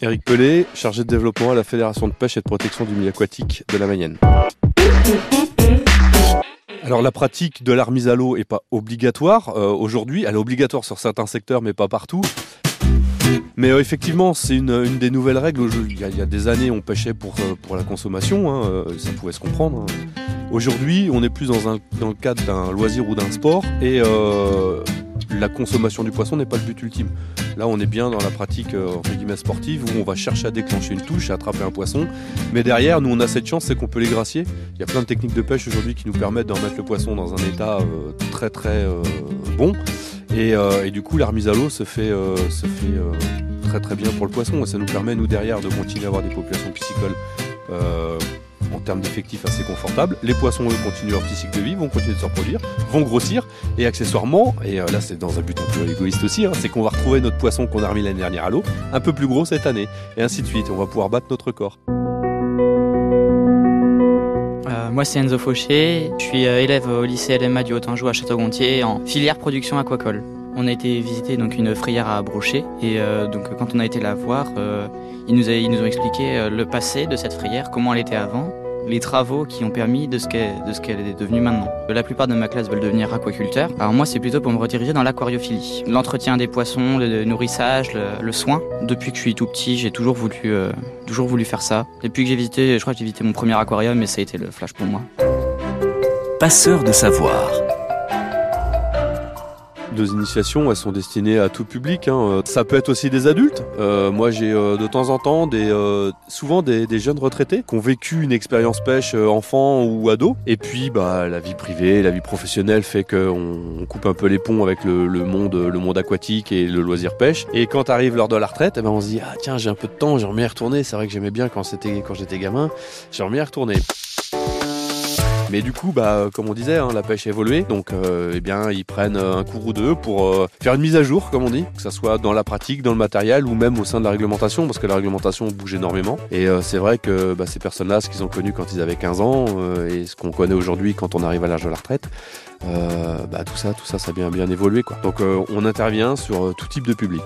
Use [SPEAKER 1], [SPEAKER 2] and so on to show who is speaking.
[SPEAKER 1] Eric Pelé, chargé de développement à la Fédération de pêche et de protection du milieu aquatique de la Mayenne. Alors la pratique de la remise à l'eau est pas obligatoire euh, aujourd'hui. Elle est obligatoire sur certains secteurs, mais pas partout. Mais euh, effectivement, c'est une, des nouvelles règles. Il y, a, des années, on pêchait pour, euh, pour la consommation, hein, ça pouvait se comprendre. hein. Aujourd'hui, on est plus dans, un, dans le cadre d'un loisir ou d'un sport, et la consommation du poisson n'est pas le but ultime. Là, on est bien dans la pratique euh, sportive où on va chercher à déclencher une touche, à attraper un poisson. Mais derrière, nous, on a cette chance, c'est qu'on peut les gracier. Il y a plein de techniques de pêche aujourd'hui qui nous permettent d'en mettre le poisson dans un état euh, très très euh, bon. Et, du coup, la remise à l'eau se fait, se fait très très bien pour le poisson. Et ça nous permet, nous, derrière, de continuer à avoir des populations piscicoles en termes d'effectifs assez confortables. Les poissons, eux, continuent leur petit cycle de vie, vont continuer de se reproduire, vont grossir. Et accessoirement, et euh, là, c'est dans un but un peu égoïste aussi, hein, c'est qu'on va retrouver notre poisson qu'on a remis l'année dernière à l'eau, un peu plus gros cette année. Et ainsi de suite. On va pouvoir battre notre record.
[SPEAKER 2] Euh, moi, c'est Enzo Fauché. Je suis euh, élève au lycée LMA du Haut-Anjou à Château-Gontier en filière production aquacole. On a été visiter donc une frayère à Brochet et donc quand on a été la voir, ils, nous ils nous ont expliqué le passé de cette frayère, comment elle était avant, les travaux qui ont permis de ce qu'elle est devenue maintenant. La plupart de ma classe veulent devenir aquaculteurs. Alors moi, c'est plutôt pour me rediriger dans l'aquariophilie, l'entretien des poissons, le nourrissage, le, le soin. Depuis que je suis tout petit, j'ai toujours voulu euh, toujours voulu faire ça. Depuis que j'ai visité, je crois que j'ai visité mon premier aquarium et ça a été le flash pour moi.
[SPEAKER 3] Passeur de savoir.
[SPEAKER 1] Nos initiations, elles sont destinées à tout public. hein. Ça peut être aussi des adultes. Euh, moi, j'ai euh, de temps en temps euh, souvent des, jeunes retraités qui ont vécu une expérience pêche enfant ou ado. Et puis, bah, la vie privée, la vie professionnelle fait qu'on on coupe un peu les ponts avec le, monde, le monde aquatique et le loisir pêche. Et quand arrive l'heure de la retraite, eh ben, on se dit ah tiens, j'ai un peu de temps, j'aimerais bien retourner. C'est vrai que j'aimais bien quand c'était quand j'étais gamin. J'aimerais bien retourner. Mais du coup, bah, comme on disait, hein, la pêche a évolué. Donc, euh, eh bien, ils prennent euh, un cours ou deux pour euh, faire une mise à jour, comme on dit, que ça soit dans la pratique, dans le matériel ou même au sein de la réglementation, parce que la réglementation bouge énormément. Et euh, c'est vrai que bah, ces personnes-là, ce qu'ils ont connu quand ils avaient 15 ans euh, et ce qu'on connaît aujourd'hui quand on arrive à l'âge de la retraite, euh, bah, tout ça, tout ça, ça a bien, bien évolué. Donc, euh, on intervient sur euh, tout type de public.